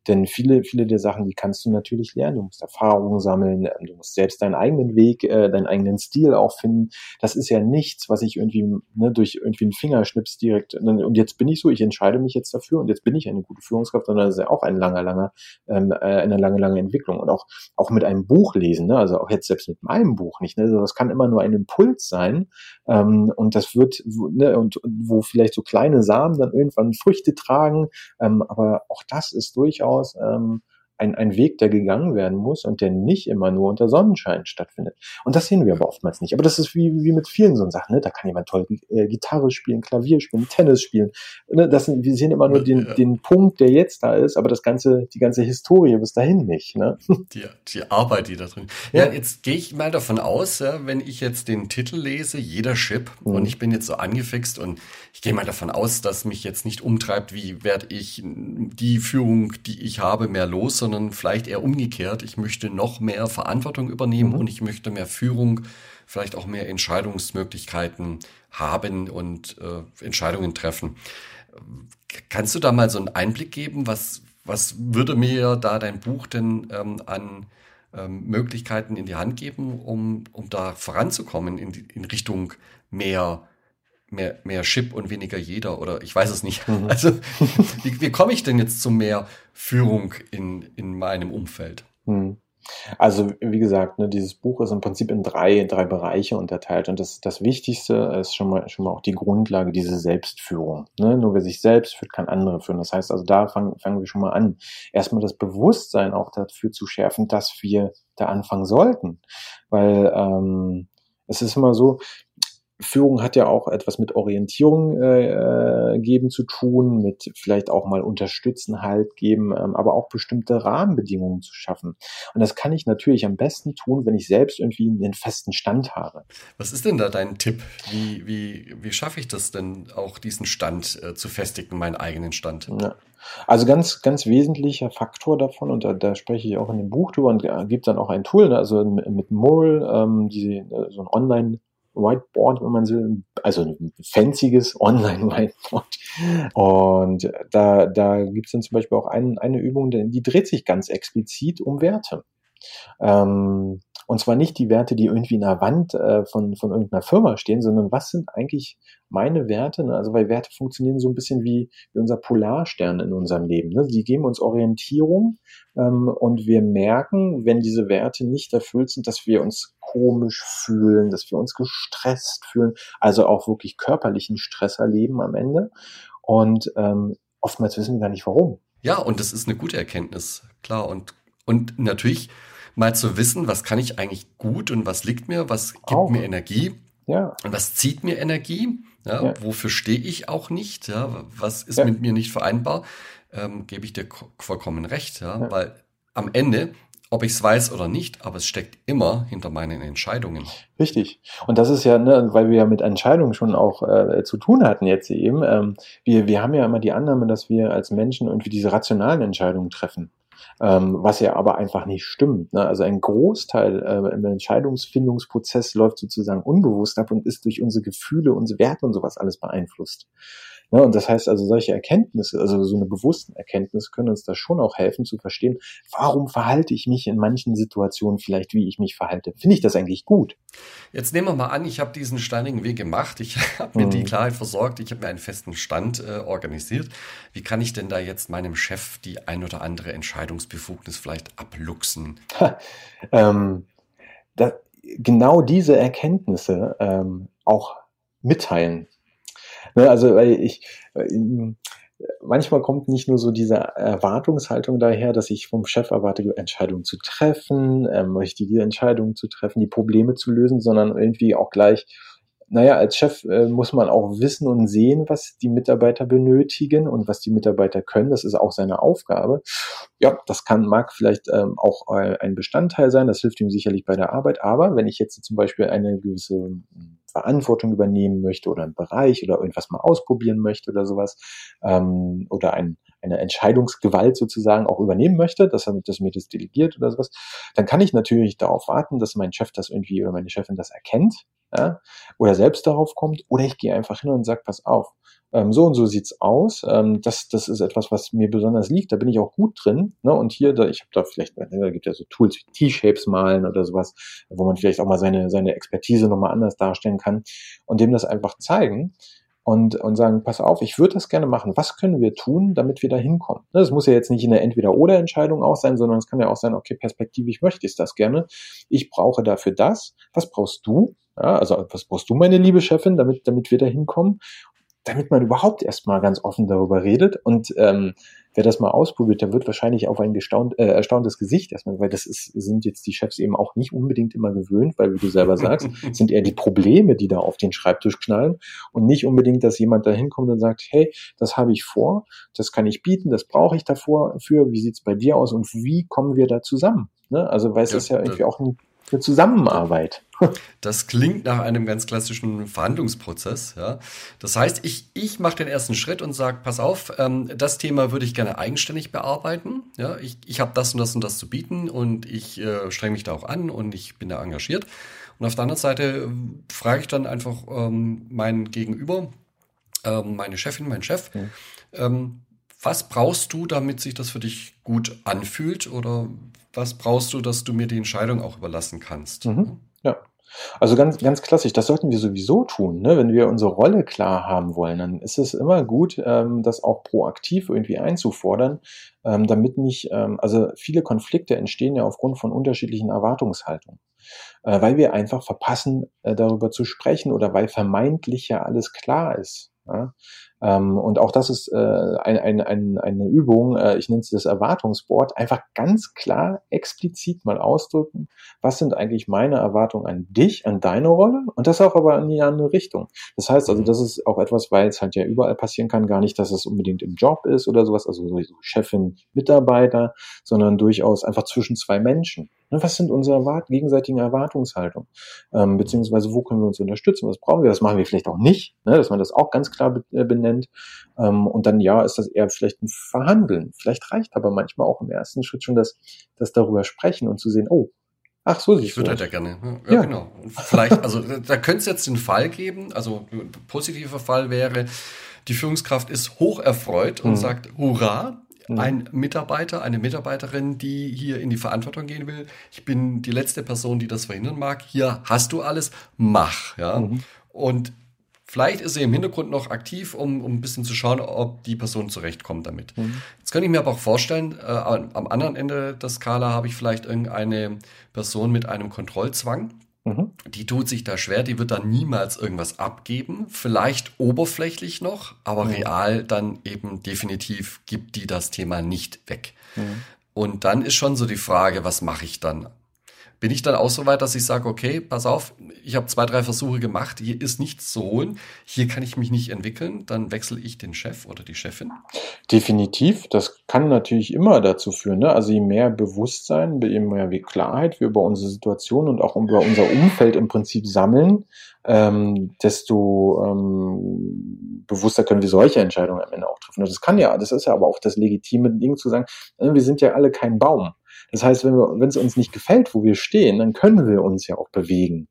Denn viele, viele der Sachen, die kannst du natürlich lernen. Du musst Erfahrungen sammeln, ähm, du musst selbst deinen eigenen Weg, äh, deinen eigenen Stil auch finden. Das ist ja nichts, was ich irgendwie ne, durch irgendwie einen Fingerschnips direkt und jetzt bin ich so, ich entscheide mich jetzt dafür und jetzt bin ich eine gute Führungskraft, sondern das ist ja auch ein langer, langer, ähm, äh, eine lange, lange Entwicklung. Und auch, auch mit einem Buch lesen, ne? also auch jetzt selbst mit meinem Buch nicht. Ne? Also das kann immer nur ein Impuls sein ähm, und das wird, ne, und wo vielleicht so kleine Samen dann irgendwann Früchte tragen. Ähm, aber auch das ist durchaus ähm, ein, ein Weg, der gegangen werden muss und der nicht immer nur unter Sonnenschein stattfindet. Und das sehen wir aber oftmals nicht. Aber das ist wie, wie mit vielen so Sachen. Ne? Da kann jemand toll äh, Gitarre spielen, Klavier spielen, Tennis spielen. Ne? Das sind, wir sehen immer nur den, ja. den Punkt, der jetzt da ist, aber das ganze, die ganze Historie bis dahin nicht. Ne? (laughs) Die, die Arbeit, die da drin. Ja, ja jetzt gehe ich mal davon aus, ja, wenn ich jetzt den Titel lese, jeder Chip, mhm. und ich bin jetzt so angefixt und ich gehe mal davon aus, dass mich jetzt nicht umtreibt, wie werde ich die Führung, die ich habe, mehr los, sondern vielleicht eher umgekehrt. Ich möchte noch mehr Verantwortung übernehmen mhm. und ich möchte mehr Führung, vielleicht auch mehr Entscheidungsmöglichkeiten haben und äh, Entscheidungen treffen. Kannst du da mal so einen Einblick geben, was, was würde mir da dein Buch denn ähm, an ähm, Möglichkeiten in die Hand geben, um, um da voranzukommen in, die, in Richtung mehr mehr, mehr Chip und weniger jeder oder ich weiß es nicht. Mhm. (laughs) Also wie, wie komme ich denn jetzt zu mehr Führung in, in meinem Umfeld? Mhm. Also wie gesagt, ne, dieses Buch ist im Prinzip in drei, drei Bereiche unterteilt und das, das Wichtigste ist schon mal, schon mal auch die Grundlage, diese Selbstführung. Ne? Nur wer sich selbst führt, kann andere führen. Das heißt also, da fangen, fangen wir schon mal an, erstmal das Bewusstsein auch dafür zu schärfen, dass wir da anfangen sollten. Weil ähm, es ist immer so, Führung hat ja auch etwas mit Orientierung äh, geben zu tun, mit vielleicht auch mal unterstützen, halt geben, ähm, aber auch bestimmte Rahmenbedingungen zu schaffen. Und das kann ich natürlich am besten tun, wenn ich selbst irgendwie einen festen Stand habe. Was ist denn da dein Tipp? Wie, wie, wie schaffe ich das denn auch, diesen Stand äh, zu festigen, meinen eigenen Stand? Ja. Also ganz, ganz wesentlicher Faktor davon, und da, da spreche ich auch in dem Buch drüber und äh, gibt dann auch ein Tool, ne, also mit Moral, ähm, die, äh, so ein Online- Whiteboard, wenn man so, also ein fancyes Online-Whiteboard. Und da, da gibt es dann zum Beispiel auch ein, eine Übung, die dreht sich ganz explizit um Werte. Ähm, und zwar nicht die Werte, die irgendwie in der Wand äh, von, von irgendeiner Firma stehen, sondern was sind eigentlich meine Werte? Ne? Also weil Werte funktionieren so ein bisschen wie, wie unser Polarstern in unserem Leben. Ne? Die geben uns Orientierung ähm, und wir merken, wenn diese Werte nicht erfüllt sind, dass wir uns komisch fühlen, dass wir uns gestresst fühlen, also auch wirklich körperlichen Stress erleben am Ende. Und ähm, oftmals wissen wir gar nicht warum. Ja, und das ist eine gute Erkenntnis, klar. Und, und natürlich mal zu wissen, was kann ich eigentlich gut und was liegt mir, was gibt auch. mir Energie ja. und was zieht mir Energie, ja, ja. wofür stehe ich auch nicht, ja, was ist mit mir nicht vereinbar, ähm, gebe ich dir vollkommen recht, ja, weil am Ende ob ich es weiß oder nicht, aber es steckt immer hinter meinen Entscheidungen. Richtig. Und das ist ja, ne, weil wir ja mit Entscheidungen schon auch äh, zu tun hatten jetzt eben. Ähm, wir, wir haben ja immer die Annahme, dass wir als Menschen irgendwie diese rationalen Entscheidungen treffen ähm, was ja aber einfach nicht stimmt. Ne? Also ein Großteil äh, im Entscheidungsfindungsprozess läuft sozusagen unbewusst ab und ist durch unsere Gefühle, unsere Werte und sowas alles beeinflusst. Ne? Und das heißt also, solche Erkenntnisse, also so eine bewussten Erkenntnis können uns da schon auch helfen zu verstehen, warum verhalte ich mich in manchen Situationen vielleicht, wie ich mich verhalte. Finde ich das eigentlich gut? Jetzt nehmen wir mal an, ich habe diesen steinigen Weg gemacht, ich (laughs) habe mir mhm. die Klarheit versorgt, ich habe mir einen festen Stand äh, organisiert. Wie kann ich denn da jetzt meinem Chef die ein oder andere Entscheidungsbefugnis vielleicht abluchsen? ähm, da, genau diese Erkenntnisse ähm, auch mitteilen. Ne, also weil ich äh, manchmal kommt nicht nur so diese Erwartungshaltung daher, dass ich vom Chef erwarte, Entscheidungen zu treffen, ähm, richtige Entscheidungen zu treffen, die Probleme zu lösen, sondern irgendwie auch gleich, naja, als Chef äh, muss man auch wissen und sehen, was die Mitarbeiter benötigen und was die Mitarbeiter können. Das ist auch seine Aufgabe. Ja, das kann, mag vielleicht ähm, auch äh, ein Bestandteil sein. Das hilft ihm sicherlich bei der Arbeit. Aber wenn ich jetzt zum Beispiel eine gewisse Verantwortung übernehmen möchte oder einen Bereich oder irgendwas mal ausprobieren möchte oder sowas ähm, oder ein, eine Entscheidungsgewalt sozusagen auch übernehmen möchte, dass er das mir das delegiert oder sowas, dann kann ich natürlich darauf warten, dass mein Chef das irgendwie oder meine Chefin das erkennt ja, oder selbst darauf kommt oder ich gehe einfach hin und sage, pass auf, ähm, so und so sieht's aus. Ähm, das, das ist etwas, was mir besonders liegt. Da bin ich auch gut drin. Ne? Und hier, da, ich habe da vielleicht, da gibt ja so Tools wie T-Shapes malen oder sowas, wo man vielleicht auch mal seine, seine Expertise nochmal anders darstellen kann und dem das einfach zeigen und, und sagen, pass auf, ich würde das gerne machen. Was können wir tun, damit wir da hinkommen? Ne, das muss ja jetzt nicht in der Entweder-Oder-Entscheidung auch sein, sondern es kann ja auch sein, okay, perspektivisch möchte ich das gerne. Ich brauche dafür das. Was brauchst du? Ja, also was brauchst du, meine liebe Chefin, damit, damit wir da hinkommen? Damit man überhaupt erstmal ganz offen darüber redet. Und ähm, wer das mal ausprobiert, der wird wahrscheinlich auf ein gestaunt, äh, erstauntes Gesicht erstmal, weil das ist, sind jetzt die Chefs eben auch nicht unbedingt immer gewöhnt, weil wie du selber sagst, (laughs) sind eher die Probleme, die da auf den Schreibtisch knallen und nicht unbedingt, dass jemand da hinkommt und sagt, hey, das habe ich vor, das kann ich bieten, das brauche ich davor für, wie sieht's bei dir aus und wie kommen wir da zusammen? Ne? Also weil es ja, ist ja irgendwie auch ein eine Zusammenarbeit. (laughs) Das klingt nach einem ganz klassischen Verhandlungsprozess. Ja. Das heißt, ich, ich mache den ersten Schritt und sage, pass auf, ähm, das Thema würde ich gerne eigenständig bearbeiten. Ja. Ich, ich habe das und das und das zu bieten und ich äh, strenge mich da auch an und ich bin da engagiert. Und auf der anderen Seite äh, frage ich dann einfach ähm, meinen Gegenüber, ähm, meine Chefin, meinen Chef, ja. ähm, was brauchst du, damit sich das für dich gut anfühlt? Oder was brauchst du, dass du mir die Entscheidung auch überlassen kannst? Mhm. Ja. Also ganz, ganz klassisch, das sollten wir sowieso tun. Ne? Wenn wir unsere Rolle klar haben wollen, dann ist es immer gut, ähm, das auch proaktiv irgendwie einzufordern, ähm, damit nicht, ähm, also viele Konflikte entstehen ja aufgrund von unterschiedlichen Erwartungshaltungen, äh, weil wir einfach verpassen, äh, darüber zu sprechen oder weil vermeintlich ja alles klar ist. Ja? Ähm, und auch das ist äh, ein, ein, ein, eine Übung, äh, ich nenne es das Erwartungsboard, einfach ganz klar explizit mal ausdrücken, was sind eigentlich meine Erwartungen an dich, an deine Rolle und das auch aber in die andere Richtung. Das heißt also, das ist auch etwas, weil es halt ja überall passieren kann, gar nicht, dass es unbedingt im Job ist oder sowas, also so Chefin, Mitarbeiter, sondern durchaus einfach zwischen zwei Menschen. Ne, was sind unsere Erwart gegenseitigen Erwartungshaltungen? Ähm, beziehungsweise wo können wir uns unterstützen? Was brauchen wir? Was machen wir vielleicht auch nicht? Ne, dass man das auch ganz klar äh, benennt. Ähm, und dann ja, ist das eher vielleicht ein Verhandeln. Vielleicht reicht aber manchmal auch im ersten Schritt schon das, das darüber sprechen und zu sehen, oh, Ach so, ich würde halt ja gerne. Ja, ja, genau. Und vielleicht, also da könnte es jetzt den Fall geben, also ein positiver Fall wäre, die Führungskraft ist hoch erfreut und mhm. sagt, hurra, Mhm. ein Mitarbeiter, eine Mitarbeiterin, die hier in die Verantwortung gehen will. Ich bin die letzte Person, die das verhindern mag. Hier hast du alles, mach. Ja. Mhm. Und Vielleicht ist sie im Hintergrund noch aktiv, um, um ein bisschen zu schauen, ob die Person zurechtkommt damit. Mhm. Jetzt kann ich mir aber auch vorstellen, äh, am anderen Ende der Skala habe ich vielleicht irgendeine Person mit einem Kontrollzwang, Mhm. Die tut sich da schwer, die wird dann niemals irgendwas abgeben. Vielleicht oberflächlich noch, aber mhm. real dann eben definitiv gibt die das Thema nicht weg. Mhm. Und dann ist schon so die Frage, was mache ich dann? Bin ich dann auch so weit, dass ich sage, okay, pass auf, ich habe zwei, drei Versuche gemacht, hier ist nichts zu holen, hier kann ich mich nicht entwickeln, dann wechsle ich den Chef oder die Chefin? Definitiv, das kann natürlich immer dazu führen. Ne? Also je mehr Bewusstsein, je mehr Klarheit wir über unsere Situation und auch über unser Umfeld im Prinzip sammeln, ähm, desto ähm, bewusster können wir solche Entscheidungen am Ende auch treffen. Das kann ja, das ist ja aber auch das legitime Ding zu sagen, wir sind ja alle kein Baum. Das heißt, wenn, wir, wenn es uns nicht gefällt, wo wir stehen, dann können wir uns ja auch bewegen.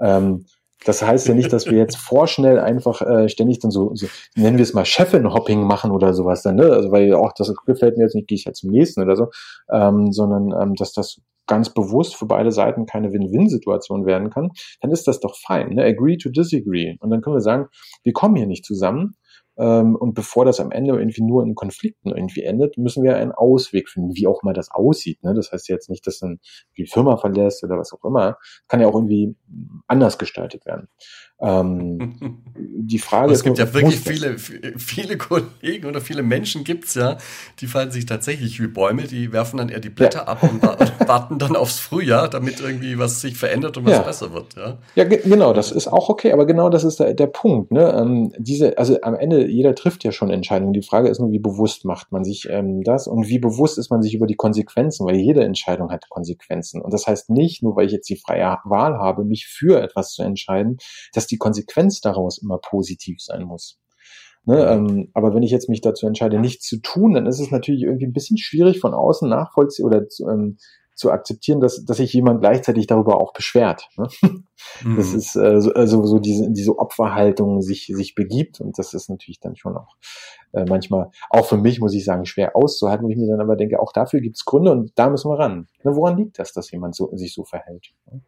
Ähm, das heißt ja nicht, dass wir jetzt vorschnell einfach äh, ständig dann so, so, nennen wir es mal Chefin-Hopping machen oder sowas dann, ne? Also weil auch das gefällt mir jetzt nicht, gehe ich ja zum nächsten oder so, ähm, sondern ähm, dass das ganz bewusst für beide Seiten keine Win-Win-Situation werden kann, dann ist das doch fein. Ne? Agree to disagree. Und dann können wir sagen, wir kommen hier nicht zusammen, ähm, und bevor das am Ende irgendwie nur in Konflikten irgendwie endet, müssen wir einen Ausweg finden, wie auch immer das aussieht. Ne? Das heißt jetzt nicht, dass dann die Firma verlässt oder was auch immer. Kann ja auch irgendwie anders gestaltet werden. Ähm, (laughs) die Frage es gibt ja wirklich viele, viele Kollegen oder viele Menschen gibt's ja, die fallen sich tatsächlich wie Bäume, die werfen dann eher die Blätter ja. ab und (laughs) warten dann aufs Frühjahr, damit irgendwie was sich verändert und was ja. besser wird. Ja, ja genau, das ist auch okay, aber genau das ist der, der Punkt. Ne? Ähm, diese, also am Ende, jeder trifft ja schon Entscheidungen. Die Frage ist nur, wie bewusst macht man sich ähm, das und wie bewusst ist man sich über die Konsequenzen, weil jede Entscheidung hat Konsequenzen. Und das heißt nicht, nur weil ich jetzt die freie Wahl habe, mich für etwas zu entscheiden, dass die Konsequenz daraus immer positiv sein muss. Ne, ähm, aber wenn ich jetzt mich dazu entscheide, nichts zu tun, dann ist es natürlich irgendwie ein bisschen schwierig von außen nachvollziehen oder zu, ähm, zu akzeptieren, dass, dass sich jemand gleichzeitig darüber auch beschwert. Ne? Mhm. Das ist äh, so, also so diese, diese Opferhaltung sich, sich begibt und das ist natürlich dann schon auch äh, manchmal, auch für mich muss ich sagen, schwer auszuhalten, wo ich mir dann aber denke, auch dafür gibt es Gründe und da müssen wir ran. Ne, woran liegt das, dass jemand so, sich so verhält? Ne?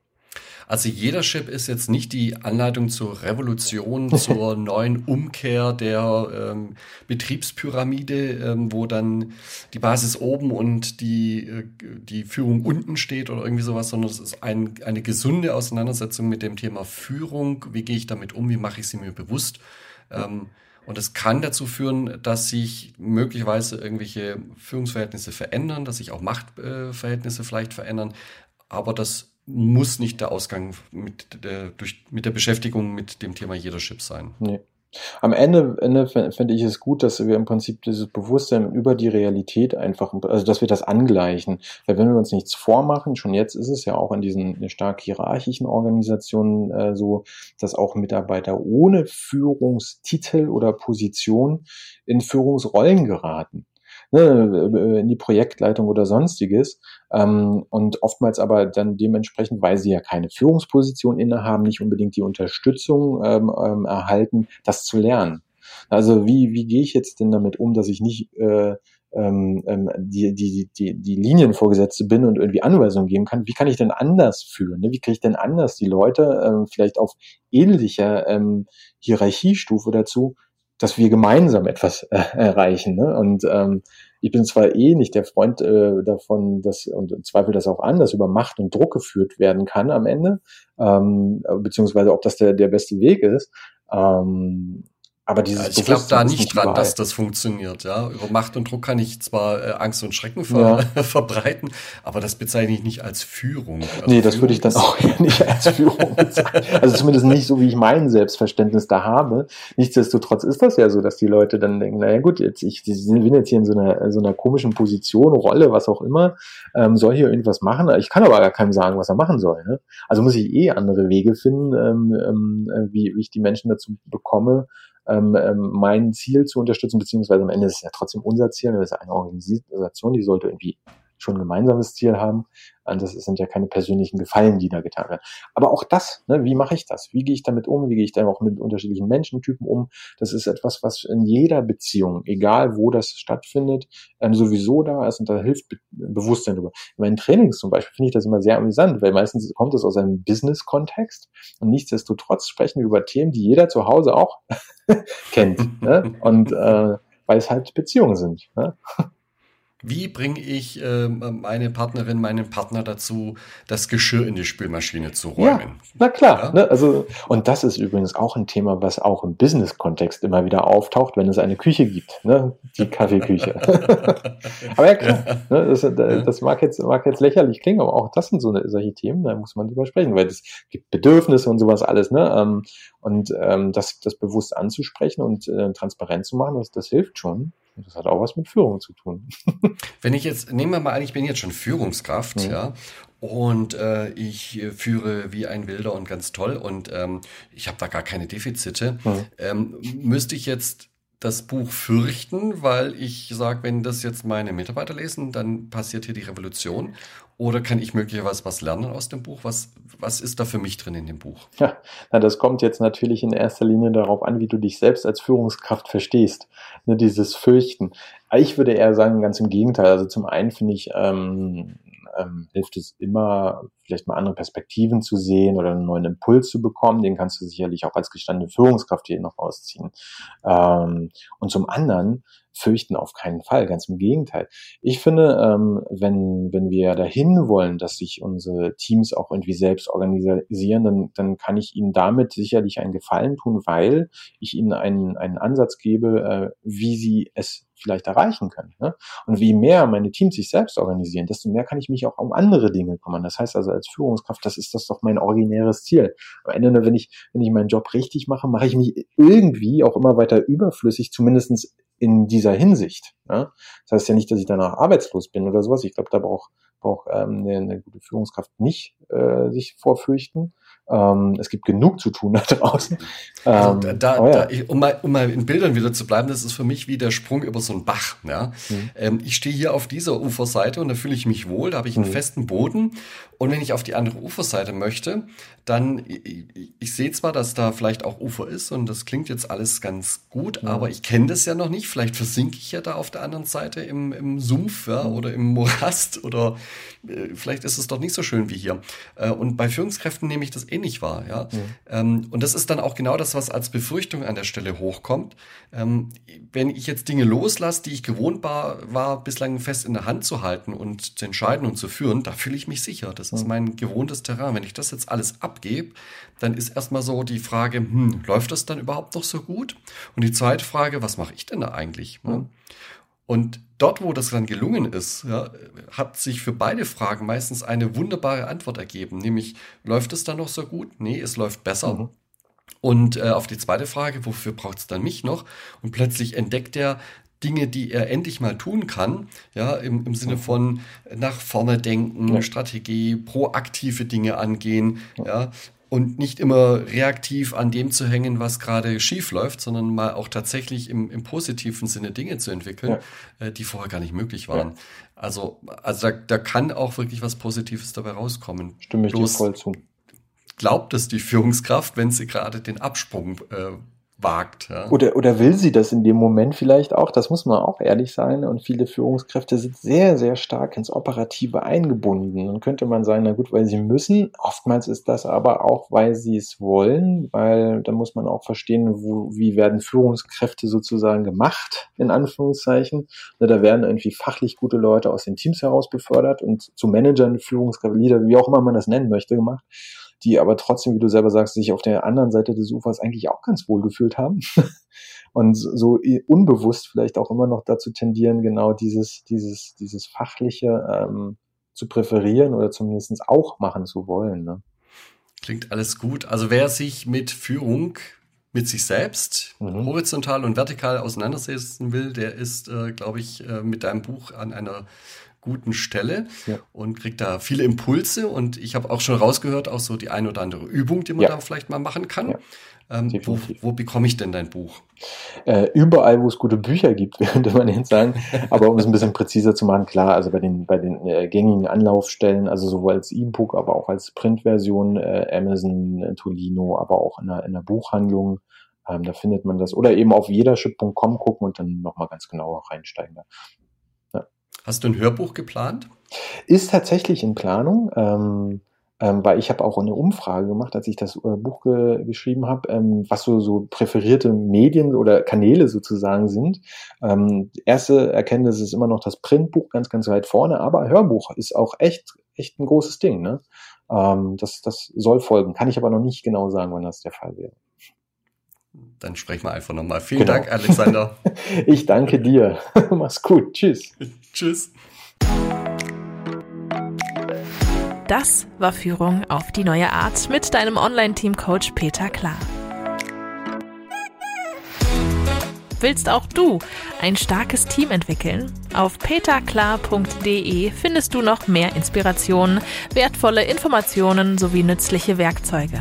Also jeder Chip ist jetzt nicht die Anleitung zur Revolution, (laughs) zur neuen Umkehr der ähm, Betriebspyramide, ähm, wo dann die Basis oben und die, äh, die Führung unten steht oder irgendwie sowas, sondern es ist ein, eine gesunde Auseinandersetzung mit dem Thema Führung. Wie gehe ich damit um? Wie mache ich sie mir bewusst? Ähm, Und es kann dazu führen, dass sich möglicherweise irgendwelche Führungsverhältnisse verändern, dass sich auch Machtverhältnisse vielleicht verändern. Aber das muss nicht der Ausgang mit der, durch, mit der Beschäftigung mit dem Thema Leadership sein. Nee. Am Ende, Ende finde ich es gut, dass wir im Prinzip dieses Bewusstsein über die Realität einfach, also dass wir das angleichen. Weil wenn wir uns nichts vormachen, schon jetzt ist es ja auch in diesen stark hierarchischen Organisationen äh, so, dass auch Mitarbeiter ohne Führungstitel oder Position in Führungsrollen geraten ne, äh, in die Projektleitung oder sonstiges. Ähm, und oftmals aber dann dementsprechend, weil sie ja keine Führungsposition innehaben, nicht unbedingt die Unterstützung ähm, ähm, erhalten, das zu lernen. Also wie, wie gehe ich jetzt denn damit um, dass ich nicht äh, ähm, ähm die, die, die, die Linienvorgesetzte bin und irgendwie Anweisungen geben kann, wie kann ich denn anders führen? Ne? Wie kriege ich denn anders die Leute ähm, vielleicht auf ähnlicher ähm, Hierarchiestufe dazu, dass wir gemeinsam etwas äh, erreichen. Ne? Und ähm, ich bin zwar eh nicht der Freund äh, davon, dass und zweifle das auch an, dass über Macht und Druck geführt werden kann am Ende, ähm, beziehungsweise ob das der, der beste Weg ist. Ähm, aber dieses ja, ich glaube da nicht, dran, überall. dass das funktioniert. Ja, über Macht und Druck kann ich zwar äh, Angst und Schrecken ver ja. (laughs) verbreiten, aber das bezeichne ich nicht als Führung. Also nee, das Führung würde ich dann auch (laughs) nicht als Führung bezeichnen. Also zumindest nicht so, wie ich mein Selbstverständnis da habe. Nichtsdestotrotz ist das ja so, dass die Leute dann denken, naja gut, jetzt ich bin jetzt hier in so einer so einer komischen Position, Rolle, was auch immer, ähm, soll hier irgendwas machen. Ich kann aber gar keinem sagen, was er machen soll. Ne? Also muss ich eh andere Wege finden, ähm, ähm, wie, wie ich die Menschen dazu bekomme, ähm, ähm, mein Ziel zu unterstützen, beziehungsweise am Ende ist es ja trotzdem unser Ziel, wir sind eine Organisation, die sollte irgendwie schon ein gemeinsames Ziel haben. Und das sind ja keine persönlichen Gefallen, die da getan werden. Aber auch das, ne, wie mache ich das? Wie gehe ich damit um? Wie gehe ich dann auch mit unterschiedlichen Menschentypen um? Das ist etwas, was in jeder Beziehung, egal wo das stattfindet, ähm, sowieso da ist und da hilft Be Bewusstsein drüber. In meinen Trainings zum Beispiel finde ich das immer sehr amüsant, weil meistens kommt es aus einem Business-Kontext und nichtsdestotrotz sprechen wir über Themen, die jeder zu Hause auch (laughs) kennt. Ne? Und äh, weil es halt Beziehungen sind. Ne? Wie bringe ich äh, meine Partnerin, meinen Partner dazu, das Geschirr in die Spülmaschine zu räumen? Ja, na klar. Ja? Ne? Also, und das ist übrigens auch ein Thema, was auch im Business-Kontext immer wieder auftaucht, wenn es eine Küche gibt, ne? die Kaffeeküche. (laughs) aber ja, klar, ne? das, das, mag, jetzt, mag jetzt lächerlich klingen, aber auch das sind so eine, solche Themen, da muss man drüber sprechen, weil es gibt Bedürfnisse und sowas alles. Ne? Ähm, und ähm, das, das bewusst anzusprechen und äh, transparent zu machen, das, das hilft schon. Das hat auch was mit Führung zu tun. (laughs) Wenn ich jetzt, nehmen wir mal an, ich bin jetzt schon Führungskraft, mhm. ja, und äh, ich führe wie ein Wilder und ganz toll und ähm, ich habe da gar keine Defizite. Mhm. Ähm, müsste ich jetzt das Buch fürchten, weil ich sage, wenn das jetzt meine Mitarbeiter lesen, dann passiert hier die Revolution. Oder kann ich möglicherweise was lernen aus dem Buch? Was, was ist da für mich drin in dem Buch? Ja, na, das kommt jetzt natürlich in erster Linie darauf an, wie du dich selbst als Führungskraft verstehst. Ne, dieses Fürchten. Ich würde eher sagen, ganz im Gegenteil. Also zum einen finde ich, ähm, ähm, hilft es immer, vielleicht mal andere Perspektiven zu sehen oder einen neuen Impuls zu bekommen. Den kannst du sicherlich auch als gestandene Führungskraft hier noch rausziehen. Ähm, und zum anderen fürchten auf keinen Fall, ganz im Gegenteil. Ich finde, ähm, wenn, wenn wir dahin wollen, dass sich unsere Teams auch irgendwie selbst organisieren, dann, dann kann ich ihnen damit sicherlich einen Gefallen tun, weil ich ihnen einen, einen Ansatz gebe, äh, wie sie es vielleicht erreichen können. Ne? Und wie mehr meine Teams sich selbst organisieren, desto mehr kann ich mich auch um andere Dinge kümmern. Das heißt also als Führungskraft, das ist das doch mein originäres Ziel. Am Ende, wenn ich, wenn ich meinen Job richtig mache, mache ich mich irgendwie auch immer weiter überflüssig, zumindestens in dieser Hinsicht. Ne? Das heißt ja nicht, dass ich danach arbeitslos bin oder sowas. Ich glaube, da braucht braucht ähm, eine, eine gute Führungskraft nicht äh, sich vorfürchten. Ähm, es gibt genug zu tun (laughs) da draußen. Also ähm, da, oh ja. da ich, um, mal, um mal in Bildern wieder zu bleiben, das ist für mich wie der Sprung über so einen Bach. Ja? Mhm. Ähm, ich stehe hier auf dieser Uferseite und da fühle ich mich wohl, da habe ich einen mhm. festen Boden. Und wenn ich auf die andere Uferseite möchte, dann, ich, ich sehe zwar, dass da vielleicht auch Ufer ist und das klingt jetzt alles ganz gut, mhm. aber ich kenne das ja noch nicht. Vielleicht versinke ich ja da auf der anderen Seite im, im Sumpf ja, mhm. oder im Morast oder äh, vielleicht ist es doch nicht so schön wie hier. Äh, und bei Führungskräften nehme ich das ähnlich war. Ja? Mhm. Ähm, und das ist dann auch genau das, was als Befürchtung an der Stelle hochkommt. Ähm, wenn ich jetzt Dinge loslasse, die ich gewohnt war, war, bislang fest in der Hand zu halten und zu entscheiden und zu führen, da fühle ich mich sicher. Das ist mhm. mein gewohntes Terrain. Wenn ich das jetzt alles abgebe, dann ist erstmal so die Frage, hm, läuft das dann überhaupt noch so gut? Und die zweite Frage, was mache ich denn da eigentlich? Mhm. Und dort, wo das dann gelungen ist, ja, hat sich für beide Fragen meistens eine wunderbare Antwort ergeben. Nämlich, läuft es dann noch so gut? Nee, es läuft besser. Mhm. Und äh, auf die zweite Frage, wofür braucht es dann mich noch? Und plötzlich entdeckt er Dinge, die er endlich mal tun kann, ja, im, im Sinne von nach vorne denken, ja. Strategie, proaktive Dinge angehen, ja. ja und nicht immer reaktiv an dem zu hängen, was gerade schief läuft, sondern mal auch tatsächlich im, im positiven Sinne Dinge zu entwickeln, ja. äh, die vorher gar nicht möglich waren. Ja. Also, also da, da kann auch wirklich was Positives dabei rauskommen. Stimme ich Bloß dir voll zu. Glaubt es die Führungskraft, wenn sie gerade den Absprung äh, wagt. Ja. Oder, oder will sie das in dem Moment vielleicht auch? Das muss man auch ehrlich sein. Und viele Führungskräfte sind sehr, sehr stark ins Operative eingebunden. Dann könnte man sagen, na gut, weil sie müssen. Oftmals ist das aber auch, weil sie es wollen, weil da muss man auch verstehen, wo, wie werden Führungskräfte sozusagen gemacht, in Anführungszeichen. Da werden irgendwie fachlich gute Leute aus den Teams heraus befördert und zu Managern, Führungskräfte, wie auch immer man das nennen möchte, gemacht die aber trotzdem, wie du selber sagst, sich auf der anderen Seite des Ufers eigentlich auch ganz wohl gefühlt haben (laughs) und so unbewusst vielleicht auch immer noch dazu tendieren, genau dieses, dieses, dieses fachliche ähm, zu präferieren oder zumindest auch machen zu wollen. Ne? Klingt alles gut. Also wer sich mit Führung mit sich selbst mhm. horizontal und vertikal auseinandersetzen will, der ist, äh, glaube ich, äh, mit deinem Buch an einer guten Stelle ja. und kriegt da viele Impulse. Und ich habe auch schon rausgehört, auch so die ein oder andere Übung, die man ja. da vielleicht mal machen kann. Ja. Ähm, wo, wo, bekomme ich denn dein Buch? Äh, überall, wo es gute Bücher gibt, (laughs) könnte man jetzt sagen. (laughs) Aber um es ein bisschen präziser zu machen, klar, also bei den, bei den äh, gängigen Anlaufstellen, also sowohl als E-Book, aber auch als Printversion, äh, Amazon, äh, Tolino, aber auch in der, in der Buchhandlung. Ähm, da findet man das. Oder eben auf jedership.com gucken und dann nochmal ganz genauer reinsteigen. Hast du ein Hörbuch geplant? Ist tatsächlich in Planung. Ähm, ähm, weil ich habe auch eine Umfrage gemacht, als ich das äh, Buch ge geschrieben habe, ähm, was so, so präferierte Medien oder Kanäle sozusagen sind. Ähm, erste Erkenntnis ist immer noch das Printbuch ganz, ganz weit vorne, aber Hörbuch ist auch echt, echt ein großes Ding. Ne? Ähm, das, das soll folgen, kann ich aber noch nicht genau sagen, wann das der Fall wäre. Dann sprechen wir einfach nochmal. Vielen genau. Dank, Alexander. (laughs) ich danke dir. (laughs) Mach's gut. Tschüss. (laughs) Tschüss. Das war Führung auf die neue Art mit deinem Online-Team-Coach Peter Klar. Willst auch du ein starkes Team entwickeln? Auf peterklar.de findest du noch mehr Inspirationen, wertvolle Informationen sowie nützliche Werkzeuge.